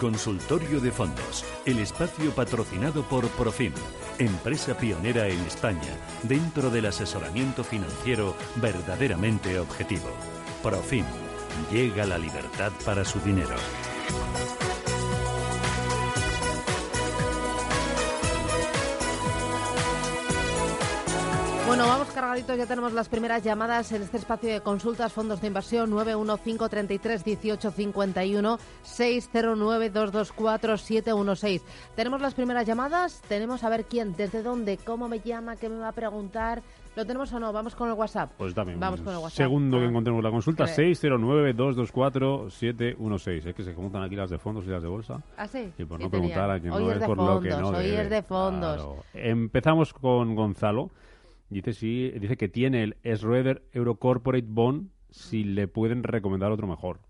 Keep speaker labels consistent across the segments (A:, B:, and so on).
A: Consultorio de Fondos, el espacio patrocinado por Profim, empresa pionera en España dentro del asesoramiento financiero verdaderamente objetivo. Profim, llega la libertad para su dinero.
B: Bueno, vamos cargaditos, ya tenemos las primeras llamadas en este espacio de consultas, fondos de inversión 915331851 609224716. Tenemos las primeras llamadas, tenemos a ver quién, desde dónde, cómo me llama, qué me va a preguntar. ¿Lo tenemos o no? Vamos con el WhatsApp.
C: Pues también.
B: Vamos con el WhatsApp.
C: Segundo que
B: Ah.
C: encontremos la consulta,
B: Creo.
C: 609-224-716. Es que se juntan aquí las de fondos y las de bolsa.
B: ¿Ah, sí?
C: Y por no
B: tenía-
C: preguntar a quien
B: hoy
C: no
B: es de
C: por lo que
B: fondos,
C: no
B: hoy
C: debe.
B: es de fondos.
C: Claro. Empezamos con Gonzalo. Dice sí, dice que tiene el Schroeder Euro Corporate Bond si le pueden recomendar otro mejor.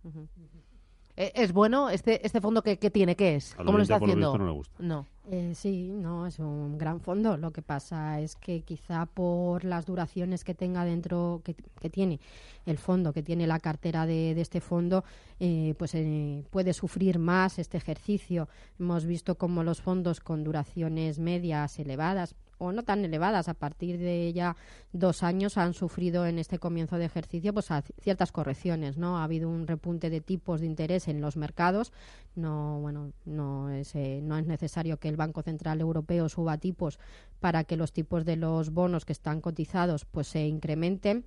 B: Eh, ¿Es bueno este, este fondo que, que tiene? ¿Qué es? ¿Cómo lo está
C: lo
B: haciendo?
C: no le gusta.
B: No.
D: Eh, sí, no, es un gran fondo. Lo que pasa es que quizá por las duraciones que tenga dentro, que, que tiene el fondo, que tiene la cartera de, de este fondo, eh, pues eh, puede sufrir más este ejercicio. Hemos visto como los fondos con duraciones medias elevadas o no tan elevadas. A partir de ya dos años han sufrido en este comienzo de ejercicio pues ciertas correcciones no ha habido un repunte de tipos de interés en los mercados. No bueno no es eh, no es necesario que el Banco Central Europeo suba tipos para que los tipos de los bonos que están cotizados pues se incrementen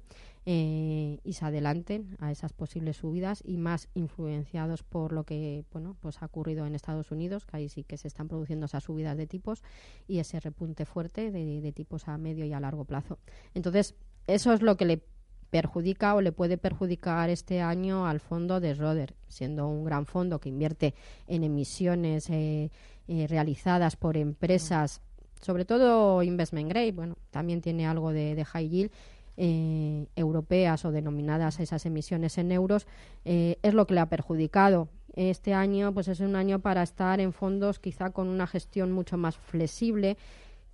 D: eh, y se adelanten a esas posibles subidas y más influenciados por lo que bueno pues ha ocurrido en Estados Unidos que ahí sí que se están produciendo esas subidas de tipos y ese repunte fuerte de, tipos a medio y a largo plazo. Entonces eso es lo que le perjudica o le puede perjudicar este año al fondo de Roder, siendo un gran fondo que invierte en emisiones eh, eh, realizadas por empresas, sobre todo investment grade, bueno, también tiene algo de high yield, eh, europeas o denominadas esas emisiones en euros, eh, es lo que le ha perjudicado. Este año pues es un año para estar en fondos quizá con una gestión mucho más flexible,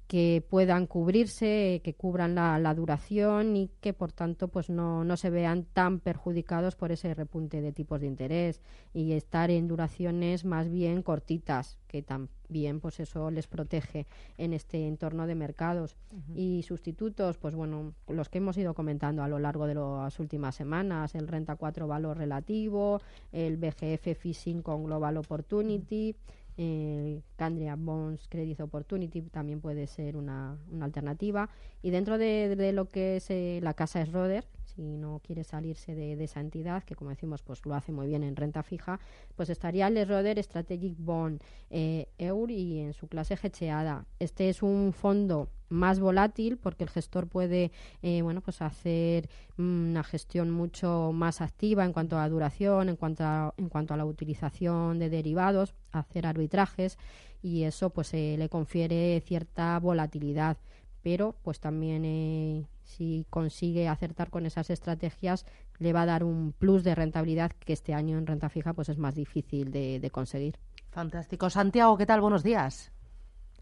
D: que puedan cubrirse, que cubran la, la duración y que por tanto pues no, no se vean tan perjudicados por ese repunte de tipos de interés y estar en duraciones más bien cortitas, que también pues eso les protege en este entorno de mercados. Y sustitutos, pues bueno, los que hemos ido comentando a lo largo de las últimas semanas, el renta 4 valor relativo, el BGF Fishing con Global Opportunity, eh, Candria Bonds Credit Opportunity también puede ser una, una alternativa. Y dentro de, de lo que es eh, la casa Schroeder, si no quiere salirse de, de esa entidad, que como decimos, pues lo hace muy bien en renta fija, pues estaría el Schroeder Strategic Bond eh, EUR y en su clase gecheada. Este es un fondo más volátil porque el gestor puede eh, bueno pues hacer una gestión mucho más activa en cuanto a duración en cuanto a, en cuanto a la utilización de derivados hacer arbitrajes y eso pues eh, le confiere cierta volatilidad pero pues también eh, si consigue acertar con esas estrategias le va a dar un plus de rentabilidad que este año en renta fija pues es más difícil de, de conseguir
B: Fantástico. Santiago, ¿qué tal? Buenos días.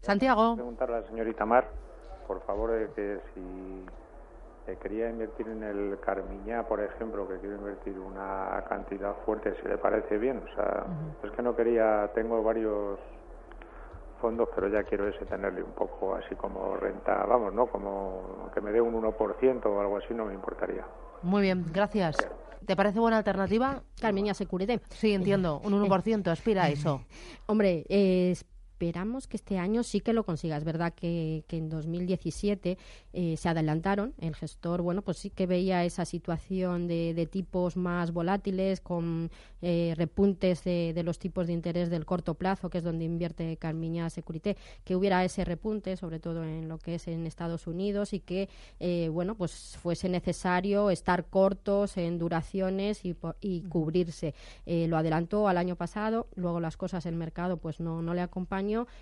B: Santiago.
E: preguntarle a la señorita Mar, por favor, de que si eh, quería invertir en el Carmiñá, por ejemplo, que quiero invertir una cantidad fuerte, si le parece bien. O sea, es que no quería, tengo varios fondos, pero ya quiero ese tenerle un poco así como renta, vamos, ¿no? Como que me dé un 1% o algo así, no me importaría.
B: Muy bien, gracias. ¿Te parece buena alternativa?
D: Carmiña Security
B: Sí, entiendo. Un 1% aspira a eso.
D: Hombre, es esperamos que este año sí que lo consiga. Es verdad que, en 2017 eh, se adelantaron. El gestor, bueno, pues sí que veía esa situación de, tipos más volátiles, con eh, repuntes de, los tipos de interés del corto plazo, que es donde invierte Carmiña Securité, que hubiera ese repunte, sobre todo en lo que es en Estados Unidos, y que, eh, bueno, pues fuese necesario estar cortos en duraciones y, y cubrirse. lo adelantó al año pasado, luego las cosas el mercado pues no, no le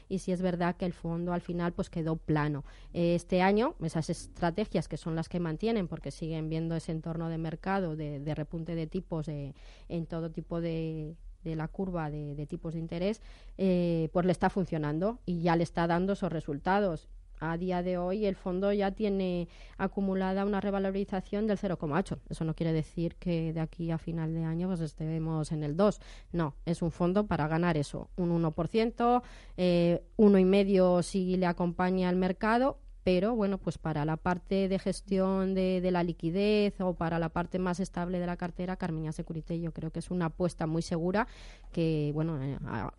D: y si es verdad que el fondo al final pues quedó plano. Este año esas estrategias que son las que mantienen porque siguen viendo ese entorno de mercado de, repunte de tipos en todo tipo de la curva de, tipos de interés, eh, pues le está funcionando y ya le está dando esos resultados a día de hoy el fondo ya tiene acumulada una revalorización del 0,8. Eso no quiere decir que de aquí a final de año pues estemos en el 2. No, es un fondo para ganar eso, un 1%, eh, uno y medio si le acompaña al mercado pero bueno, pues para la parte de gestión de, de, la liquidez o para la parte más estable de la cartera, Carmiña Security yo creo que es una apuesta muy segura que bueno eh,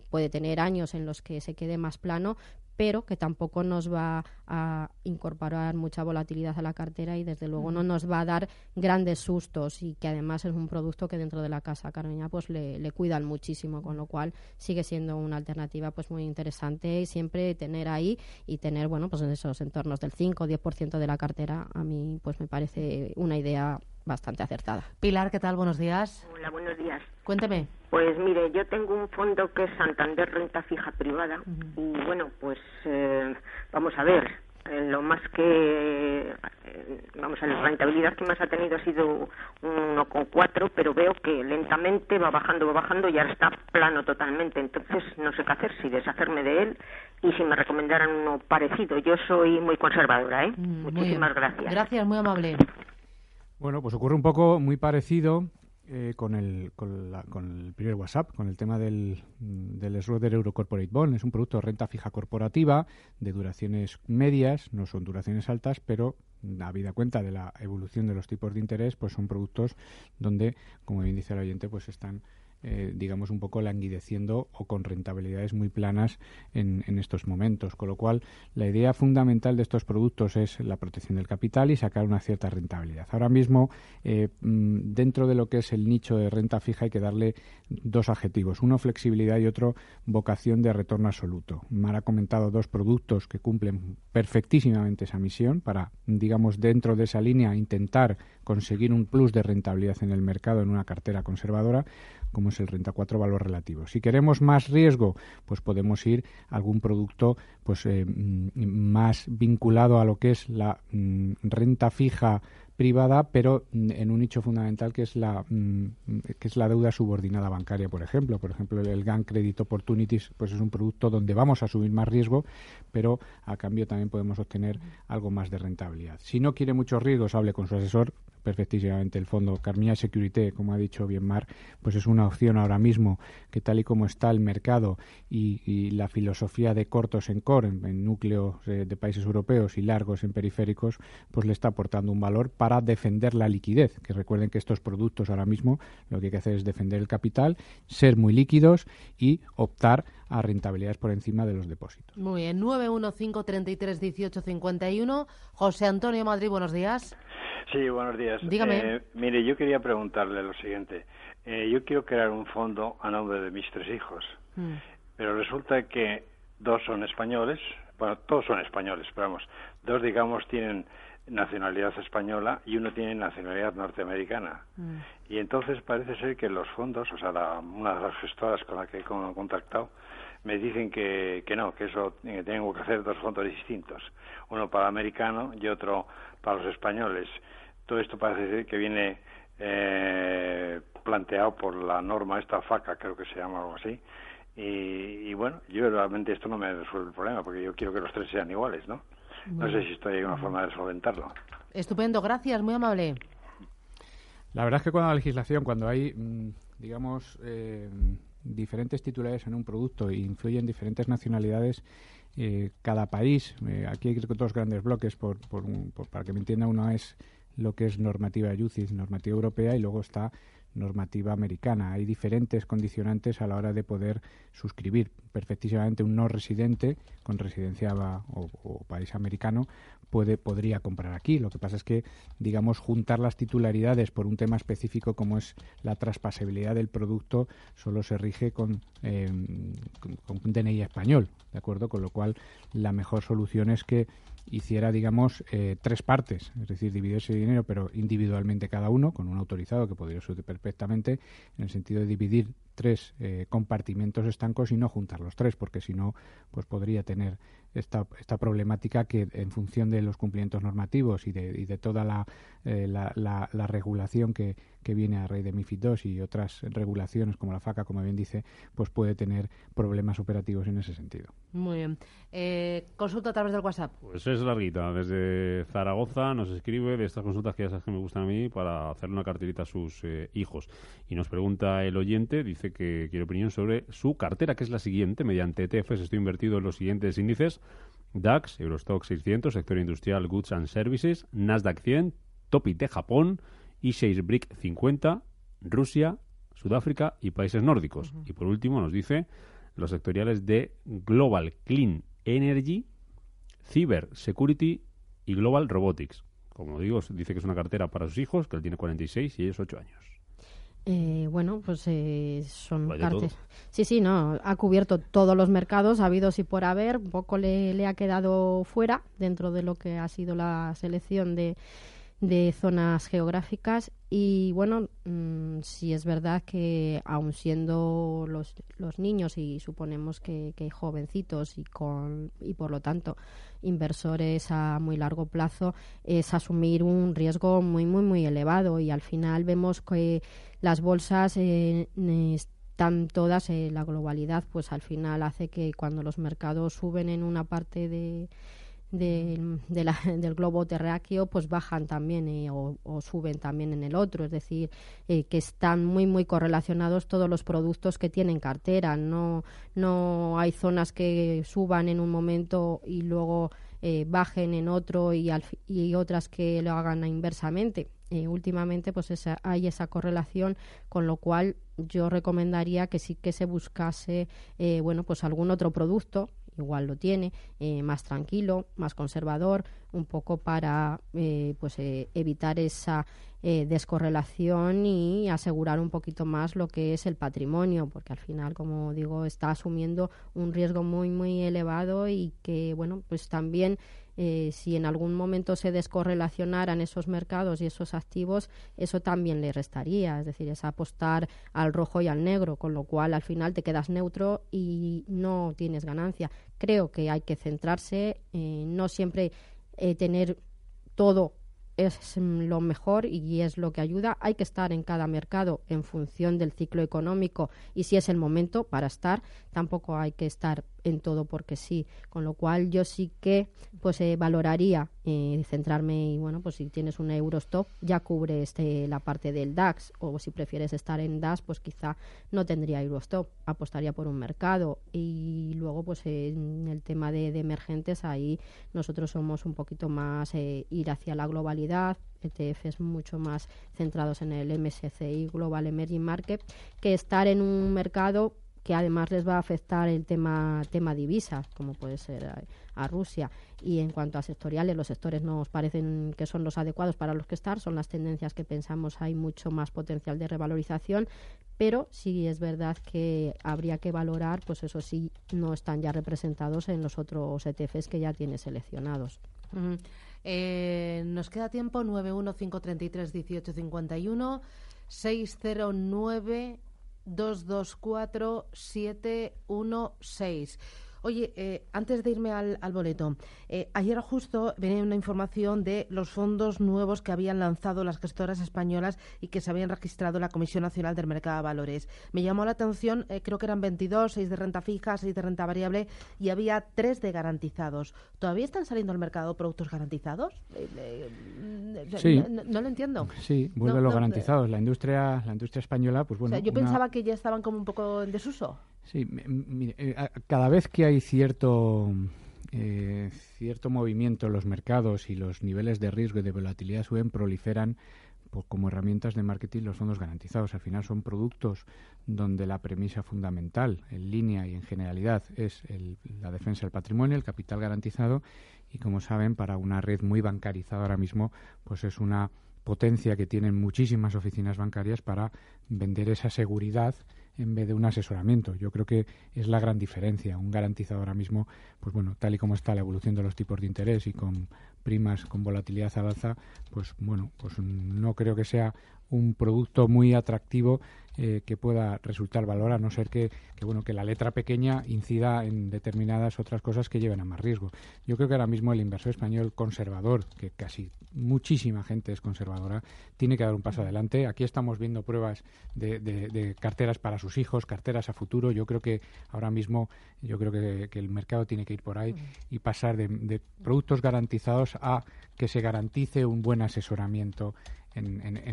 D: puede tener años en los que se quede más plano, pero que tampoco nos va a incorporar mucha volatilidad a la cartera y desde luego no nos va a dar grandes sustos y que además es un producto que dentro de la casa Carmeña pues le, le cuidan muchísimo con lo cual sigue siendo una alternativa pues muy interesante y siempre tener ahí y tener bueno pues en esos entornos del 5 o 10% de la cartera a mí pues me parece una idea bastante acertada.
B: Pilar, ¿qué tal? Buenos días.
F: Hola, buenos días.
B: Cuénteme.
F: Pues mire, yo tengo un fondo que es Santander Renta Fija Privada y bueno, pues eh, vamos a ver, eh, lo más que, eh, vamos a la rentabilidad que más ha tenido ha sido 1,4, pero veo que lentamente va bajando, va bajando y ahora está plano totalmente. Entonces no sé qué hacer, si deshacerme de él y si me recomendaran uno parecido. Yo soy muy conservadora, ¿eh? Mm, Muchísimas gracias.
B: Gracias, muy amable.
G: Bueno, pues ocurre un poco muy parecido eh, con, el, con, el primer WhatsApp, con el tema del, del Schroeder Euro Corporate Bond. Es un producto de renta fija corporativa de duraciones medias, no son duraciones altas, pero habida cuenta de la evolución de los tipos de interés, pues son productos donde, como bien dice el oyente, pues están eh, digamos, un poco languideciendo o con rentabilidades muy planas en, estos momentos. Con lo cual, la idea fundamental de estos productos es la protección del capital y sacar una cierta rentabilidad. Ahora mismo, eh, mm, dentro de lo que es el nicho de renta fija, hay que darle dos adjetivos. Uno, flexibilidad y otro, vocación de retorno absoluto. Mar ha comentado dos productos que cumplen perfectísimamente esa misión para, digamos, dentro de esa línea intentar conseguir un plus de rentabilidad en el mercado en una cartera conservadora como es el renta 4 valor relativo. Si queremos más riesgo, pues podemos ir a algún producto pues eh, mm, más vinculado a lo que es la mm, renta fija privada, pero mm, en un nicho fundamental que es la que es la deuda subordinada bancaria, por ejemplo. Por ejemplo, el GAN Credit Opportunities pues es un producto donde vamos a subir más riesgo, pero a cambio también podemos obtener algo más de rentabilidad. Si no quiere muchos riesgos, hable con su asesor perfectísimamente el fondo Carmina Security, como ha dicho bien Mar, pues es una opción ahora mismo que tal y como está el mercado y, la filosofía de cortos en core, en, núcleos eh, de países europeos y largos en periféricos, pues le está aportando un valor para defender la liquidez. Que recuerden que estos productos ahora mismo lo que hay que hacer es defender el capital, ser muy líquidos y optar a rentabilidades por encima de los depósitos.
B: Muy bien, 915331851. José Antonio Madrid, buenos días.
H: Sí, buenos días.
B: Dígame.
H: Eh, mire, yo quería preguntarle lo siguiente. Eh, yo quiero crear un fondo a nombre de mis tres hijos, mm. pero resulta que dos son españoles, bueno, todos son españoles, pero vamos, dos, digamos, tienen nacionalidad española y uno tiene nacionalidad norteamericana. Mm. Y entonces parece ser que los fondos, o sea, una de las gestoras con la que he contactado, me dicen que, que no, que eso eh, tengo que hacer dos fondos distintos, uno para americano y otro para los españoles. Todo esto parece que viene eh, planteado por la norma esta FACA, creo que se llama algo así. Y, bueno, yo realmente esto no me resuelve el problema, porque yo quiero que los tres sean iguales, ¿no? No sé si estoy en una forma de solventarlo.
B: Estupendo, gracias, muy amable.
G: La verdad es que cuando la legislación, cuando hay, mm, digamos, eh, diferentes titulares en un producto e influyen diferentes nacionalidades, eh, cada país, eh, aquí hay dos grandes bloques, por, por, para que me entienda, uno es lo que es normativa UCITS, normativa europea, y luego está normativa americana. Hay diferentes condicionantes a la hora de poder suscribir perfectísimamente un no residente con residencia o, país americano puede podría comprar aquí. Lo que pasa es que, digamos, juntar las titularidades por un tema específico como es la traspasabilidad del producto solo se rige con, eh, con un DNI español, ¿de acuerdo? Con lo cual, la mejor solución es que hiciera, digamos, eh, tres partes, es decir, dividir ese dinero, pero individualmente cada uno, con un autorizado que podría ser perfectamente, en el sentido de dividir tres eh, compartimentos estancos y no juntar los tres, porque si no, pues podría tener esta, esta problemática que en función de los cumplimientos normativos y de, y de toda la, eh, la, la, regulación que, que, viene a raíz de MIFID II y otras regulaciones como la FACA, como bien dice, pues puede tener problemas operativos en ese sentido.
B: Muy bien. Eh, consulta a través del WhatsApp.
C: Pues es larguita. Desde Zaragoza nos escribe de estas consultas que ya sabes que me gustan a mí para hacerle una carterita a sus eh, hijos. Y nos pregunta el oyente, dice que quiere opinión sobre su cartera, que es la siguiente. Mediante ETFs estoy invertido en los siguientes índices. DAX, Eurostock 600, sector industrial, goods and services, Nasdaq 100, Topit de Japón y 6 BRIC 50, Rusia, Sudáfrica y países nórdicos. Y por último nos dice los sectoriales de Global Clean Energy, Cyber Security y Global Robotics. Como digo, dice que es una cartera para sus hijos, que él tiene 46 y ellos 8 años.
D: Eh, bueno, pues eh, son cartas. Sí, sí, no, ha cubierto todos los mercados habidos y por haber. Un poco le, le ha quedado fuera dentro de lo que ha sido la selección de, de zonas geográficas y bueno, mm, si es verdad que aun siendo los, los niños y suponemos que, que, jovencitos y, con, y por lo tanto inversores a muy largo plazo, es asumir un riesgo muy, muy, muy elevado y al final vemos que las bolsas eh, están todas, en la globalidad pues al final hace que cuando los mercados suben en una parte de de, del globo terráqueo pues bajan también eh, o, suben también en el otro, es decir, eh, que están muy muy correlacionados todos los productos que tienen cartera, no, no hay zonas que suban en un momento y luego eh, bajen en otro y, y otras que lo hagan inversamente. últimamente pues hay esa correlación, con lo cual yo recomendaría que sí que se buscase bueno pues algún otro producto igual lo tiene, eh, más tranquilo, más conservador, un poco para eh, pues eh, evitar esa descorrelación y asegurar un poquito más lo que es el patrimonio, porque al final, como digo, está asumiendo un riesgo muy muy elevado y que bueno, pues también eh, si en algún momento se descorrelacionaran esos mercados y esos activos, eso también le restaría, es decir, es apostar al rojo y al negro, con lo cual al final te quedas neutro y no tienes ganancia. Creo que hay que centrarse, no siempre eh, tener todo es lo mejor y es lo que ayuda. Hay que estar en cada mercado en función del ciclo económico y si es el momento para estar, tampoco hay que estar en todo porque sí, con lo cual yo sí que pues eh, valoraría eh, centrarme y bueno, pues si tienes un Eurostop ya cubre este la parte del DAX. O si prefieres estar en DAX, pues quizá no tendría Eurostop, apostaría por un mercado. Y luego pues en el tema de, emergentes ahí nosotros somos un poquito más eh, ir hacia la globalidad, ETFs mucho más centrados en el MSCI Global Emerging Market que estar en un mercado que además les va a afectar el tema tema divisas, como puede ser a, Rusia. Y en cuanto a sectoriales, los sectores nos parecen que son los adecuados para los que estar, son las tendencias que pensamos hay mucho más potencial de revalorización, pero sí es verdad que habría que valorar, pues eso sí, no están ya representados en los otros ETFs que ya tiene seleccionados.
B: Eh, nos queda tiempo 915331851 609 224 716. Oye, eh, antes de irme al, boleto, eh, ayer justo venía una información de los fondos nuevos que habían lanzado las gestoras españolas y que se habían registrado en la Comisión Nacional del Mercado de Valores. Me llamó la atención, eh, creo que eran 22, 6 de renta fija, 6 de renta variable y había 3 de garantizados. ¿Todavía están saliendo al mercado productos garantizados?
G: sí.
B: No, lo entiendo.
G: Sí, vuelven los garantizados. La industria, la industria española, pues bueno.
B: yo pensaba que ya estaban como un poco en desuso.
G: Sí, eh, cada vez que hay cierto eh, cierto movimiento en los mercados y los niveles de riesgo y de volatilidad suben, proliferan como herramientas de marketing los fondos garantizados. Al final son productos donde la premisa fundamental, en línea y en generalidad, es la defensa del patrimonio, el capital garantizado y, como saben, para una red muy bancarizada ahora mismo, pues es una potencia que tienen muchísimas oficinas bancarias para vender esa seguridad en vez de un asesoramiento. Yo creo que es la gran diferencia. Un garantizado ahora mismo, pues bueno, tal y como está la evolución de los tipos de interés y con primas con volatilidad al alza, pues bueno, pues no creo que sea un producto muy atractivo eh, que pueda resultar valor a no ser que, bueno que la letra pequeña incida en determinadas otras cosas que lleven a más riesgo. Yo creo que ahora mismo el inversor español conservador, que casi muchísima gente es conservadora, tiene que dar un paso adelante. Aquí estamos viendo pruebas de, carteras para sus hijos, carteras a futuro. Yo creo que ahora mismo yo creo que, el mercado tiene que ir por ahí y pasar de productos garantizados a que se garantice un buen asesoramiento en,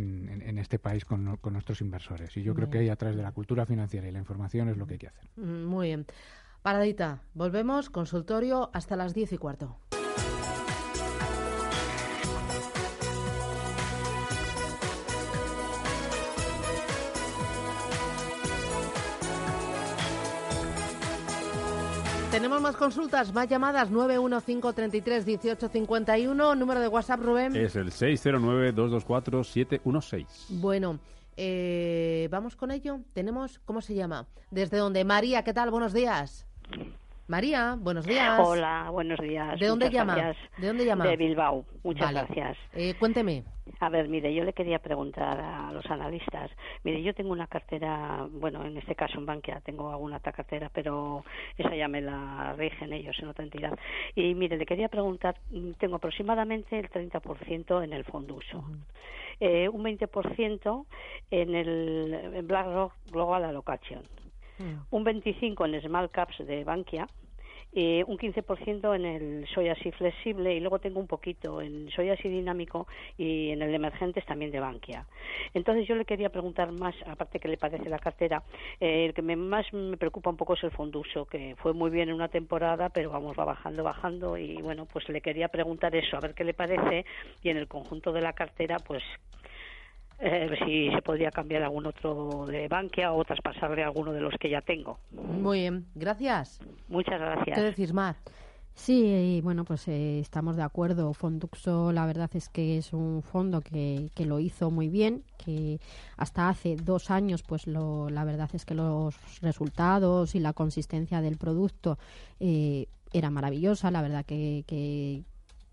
G: este país con, nuestros inversores. Y yo creo que ahí a través de la cultura financiera y la información es lo que hay que hacer.
B: Mm, muy bien. Paradita, volvemos, consultorio hasta las diez y cuarto. Consultas, más llamadas, 915331851, número de WhatsApp, Rubén.
C: Es el 609224716.
B: Bueno, eh, vamos con ello. Tenemos, ¿cómo se llama? ¿Desde dónde? María, ¿qué tal? Buenos días. María, buenos días.
I: Hola, buenos días.
B: ¿De dónde llama? ¿De dónde llama?
I: De Bilbao. Muchas gracias.
B: Eh, cuénteme.
I: A ver, mire, yo le quería preguntar a los analistas. Mire, yo tengo una cartera, bueno, en este caso en Bankia tengo alguna otra cartera, pero esa ya me la rigen ellos en otra entidad. Y mire, le quería preguntar, tengo aproximadamente el 30% en el fondo uso. Eh, un 20% en el en BlackRock Global Allocation, un 25% en Small Caps de Bankia eh, un 15% en el soy así flexible y luego tengo un poquito en soy así dinámico y en el emergentes también de Bankia. Entonces yo le quería preguntar más, aparte que le parece la cartera, eh, el que más me preocupa un poco es el fonduso, que fue muy bien en una temporada, pero vamos, va bajando, bajando y bueno, pues le quería preguntar eso, a ver qué le parece y en el conjunto de la cartera, pues eh, si se podría cambiar algún otro de Bankia o traspasarle alguno de los que ya tengo.
B: Muy bien, gracias.
I: Muchas gracias.
B: ¿Qué decís, Mar?
D: Sí, bueno, pues eh, estamos de acuerdo. Fonduxo, la verdad es que es un fondo que, que, lo hizo muy bien, que hasta hace dos años, pues lo, la verdad es que los resultados y la consistencia del producto eh, era maravillosa. La verdad que, que,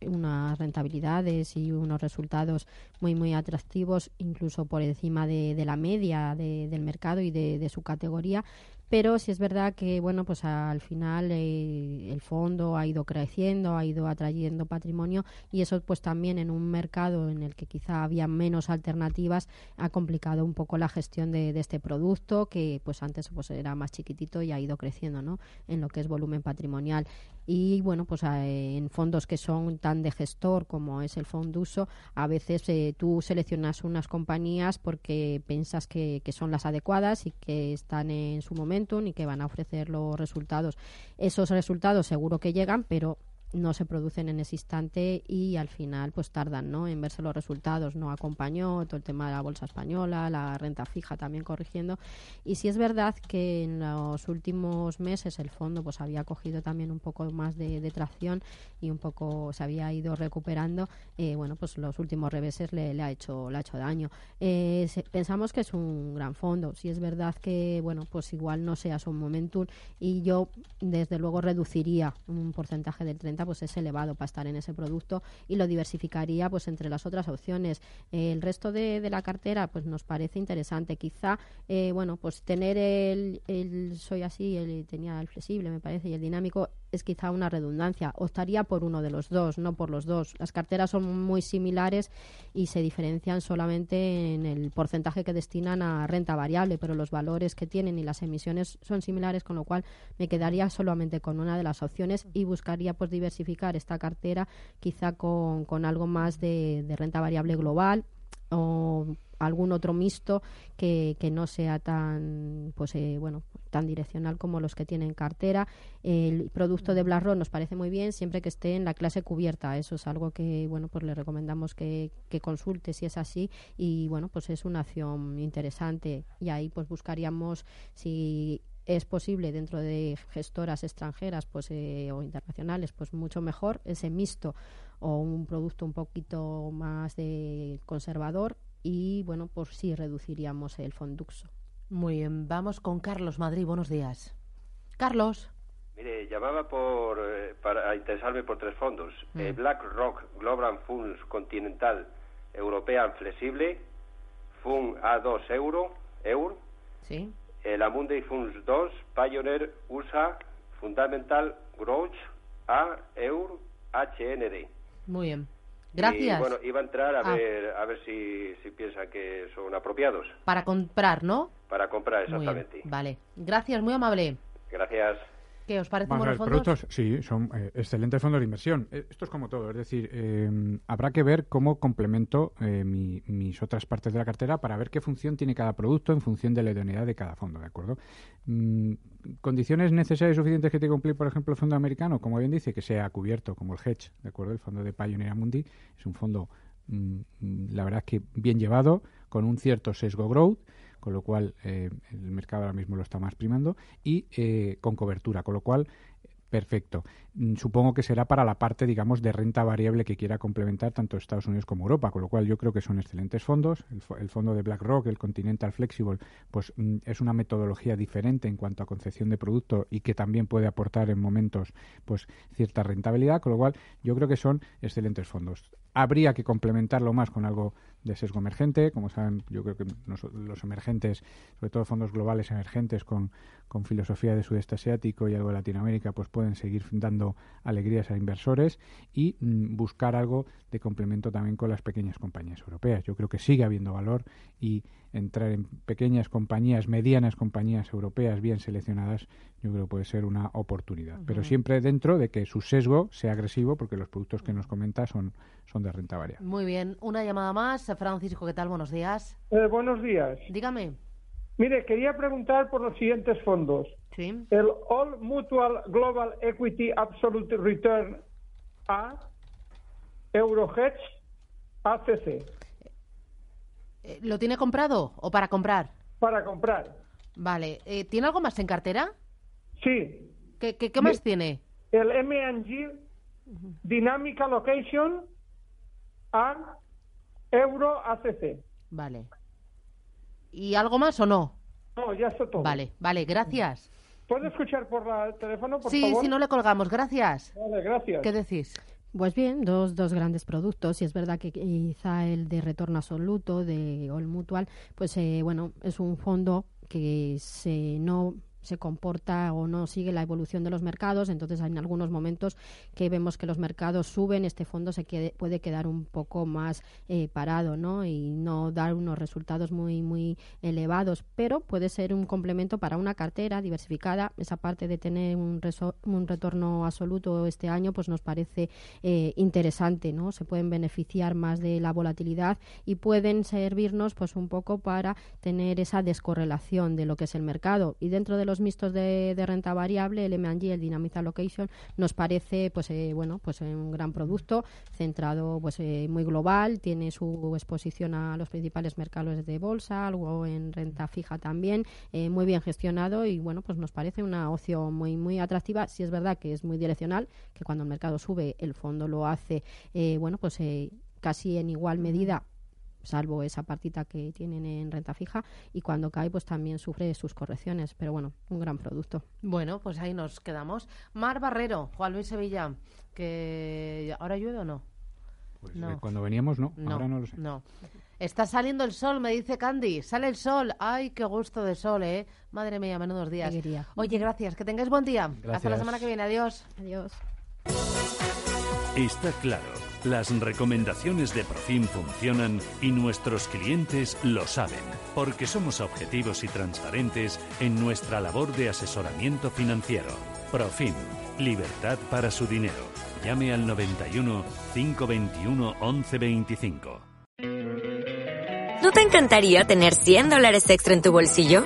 D: unas rentabilidades y unos resultados muy muy atractivos incluso por encima de, de la media de, del mercado y de, de, su categoría pero sí es verdad que bueno pues al final eh, el fondo ha ido creciendo ha ido atrayendo patrimonio y eso pues también en un mercado en el que quizá había menos alternativas ha complicado un poco la gestión de, este producto que pues antes pues era más chiquitito y ha ido creciendo no en lo que es volumen patrimonial. Y bueno pues en fondos que son tan de gestor como es el uso a veces eh, tú seleccionas unas compañías porque piensas que, que son las adecuadas y que están en su momento y que van a ofrecer los resultados. Esos resultados seguro que llegan, pero no se producen en ese instante y al final pues tardan ¿no? en verse los resultados. No acompañó todo el tema de la bolsa española, la renta fija también corrigiendo. Y si es verdad que en los últimos meses el fondo pues había cogido también un poco más de, tracción y un poco se había ido recuperando, eh, bueno, pues los últimos reveses le, ha, hecho, le ha hecho daño. Eh, pensamos que es un gran fondo. Si es verdad que, bueno, pues igual no sea su momentum y yo desde luego reduciría un porcentaje del 30 pues es elevado para estar en ese producto y lo diversificaría pues entre las otras opciones. el resto de, la cartera pues nos parece interesante. Quizá, eh, bueno, pues tener el, el soy así, el, tenía el flexible me parece y el dinámico es quizá una redundancia. Optaría por uno de los dos, no por los dos. Las carteras son muy similares y se diferencian solamente en el porcentaje que destinan a renta variable, pero los valores que tienen y las emisiones son similares, con lo cual me quedaría solamente con una de las opciones y buscaría pues diversificar esta cartera quizá con, con algo más de, renta variable global o algún otro mixto que, que no sea tan pues eh, bueno tan direccional como los que tienen cartera. El producto de BlackRock nos parece muy bien siempre que esté en la clase cubierta. Eso es algo que, bueno, pues le recomendamos que, que consulte si es así y, bueno, pues es una acción interesante y ahí pues buscaríamos si es posible dentro de gestoras extranjeras pues eh, o internacionales pues mucho mejor ese mixto o un producto un poquito más de conservador y bueno pues sí reduciríamos el fonduxo
B: muy bien vamos con Carlos Madrid buenos días Carlos
J: Mire, llamaba por, eh, para interesarme por tres fondos. Mm. Eh, BlackRock Global Funds Continental European Flexible, Fund A2 Euro, Euro.
B: Sí
J: el Amundi Funds 2, Pioneer USA, Fundamental Growth A, EUR, HND.
B: Muy bien. Gracias.
J: Y, bueno, iba a entrar a ah. ver a ver si, si piensan que son apropiados.
B: Para comprar, ¿no?
J: Para comprar, exactamente.
B: Vale. Gracias, muy amable.
J: Gracias.
B: ¿Qué os parecen buenos fondos?
G: Productos, sí, son eh, excelentes fondos de inversión. Eh, esto es como todo, es decir, eh, habrá que ver cómo complemento mis otras partes de la cartera para ver qué función tiene cada producto en función de la idoneidad de cada fondo, ¿de acuerdo? Mm, condiciones necesarias y suficientes que te cumplir, por ejemplo, el fondo americano, como bien dice, que sea cubierto, como el hedge, ¿de acuerdo? El fondo de Pioneer Mundi es un fondo, mm, mm, la verdad es que bien llevado, con un cierto sesgo growth con lo cual eh, el mercado ahora mismo lo está más primando, y eh, con cobertura, con lo cual Perfecto. Mm, supongo que será para la parte, digamos, de renta variable que quiera complementar tanto Estados Unidos como Europa, con lo cual yo creo que son excelentes fondos. El, fondo de BlackRock, el Continental Flexible, pues mm, es una metodología diferente en cuanto a concepción de producto y que también puede aportar en momentos, pues, cierta rentabilidad, con lo cual yo creo que son excelentes fondos. Habría que complementarlo más con algo de sesgo emergente. Como saben, yo creo que los emergentes, sobre todo fondos globales emergentes con, con filosofía de sudeste asiático y algo de Latinoamérica, pues pueden seguir dando alegrías a inversores y mm, buscar algo de complemento también con las pequeñas compañías europeas. Yo creo que sigue habiendo valor y entrar en pequeñas compañías, medianas compañías europeas bien seleccionadas, yo creo que puede ser una oportunidad. Pero siempre dentro de que su sesgo sea agresivo, porque los productos que nos comenta son, son de renta variable.
B: Muy bien. Una llamada más. Francisco, ¿qué tal? Buenos días.
K: Eh, buenos días.
B: Dígame.
K: Mire, quería preguntar por los siguientes fondos.
B: Sí.
K: El All Mutual Global Equity Absolute Return A, Eurohedge, ACC.
B: Eh, ¿Lo tiene comprado o para comprar?
K: Para comprar.
B: Vale. Eh, ¿Tiene algo más en cartera?
K: Sí.
B: ¿Qué, qué, más tiene?
K: El M&G Dynamic Allocation A Euro ACC.
B: Vale. ¿Y algo más o no?
K: No, ya está todo.
B: Vale, vale, gracias.
K: ¿Puedo escuchar por el teléfono, por
B: sí,
K: favor?
B: Sí, si no le colgamos, gracias.
K: Vale, gracias.
B: ¿Qué decís?
D: Pues bien, dos, dos grandes productos y es verdad que quizá el de retorno absoluto de All Mutual, pues eh, bueno, es un fondo que se no se comporta o no sigue la evolución de los mercados. Entonces, en algunos momentos que vemos que los mercados suben, este fondo se puede quedar un poco más eh, parado ¿no? y no dar unos resultados muy, muy elevados, pero puede ser un complemento para una cartera diversificada. Esa parte de tener un, un retorno absoluto este año pues nos parece eh, interesante. ¿no? Se pueden beneficiar más de la volatilidad y pueden servirnos pues un poco para tener esa descorrelación de lo que es el mercado. Y dentro de los mixtos de, renta variable, el M&G, el Dynamic Allocation, nos parece pues eh, bueno pues un gran producto centrado pues eh, muy global, tiene su exposición a los principales mercados de bolsa, algo en renta fija también, eh, muy bien gestionado y bueno pues nos parece una opción muy muy atractiva. Si es verdad que es muy direccional, que cuando el mercado sube el fondo lo hace bueno pues casi en igual medida salvo esa partita que tienen en renta fija y cuando cae pues también sufre sus correcciones, pero bueno, un gran producto.
B: Bueno, pues ahí nos quedamos. Mar Barrero, Juan Luis Sevilla, que ahora llueve o no?
G: Pues eh, cuando veníamos no, ahora no lo sé.
B: No. Está saliendo el sol, me dice Candy. Sale el sol. Ay, qué gusto de sol, ¿eh? Madre mía, menudos días. Oye, gracias. Que tengáis buen día. Hasta la semana que viene. Adiós.
D: Adiós.
A: Está claro. Las recomendaciones de Profim funcionan y nuestros clientes lo saben, porque somos objetivos y transparentes en nuestra labor de asesoramiento financiero. Profim, libertad para su dinero. Llame al 91 521 1125.
L: ¿No te encantaría tener 100 dólares extra en tu bolsillo?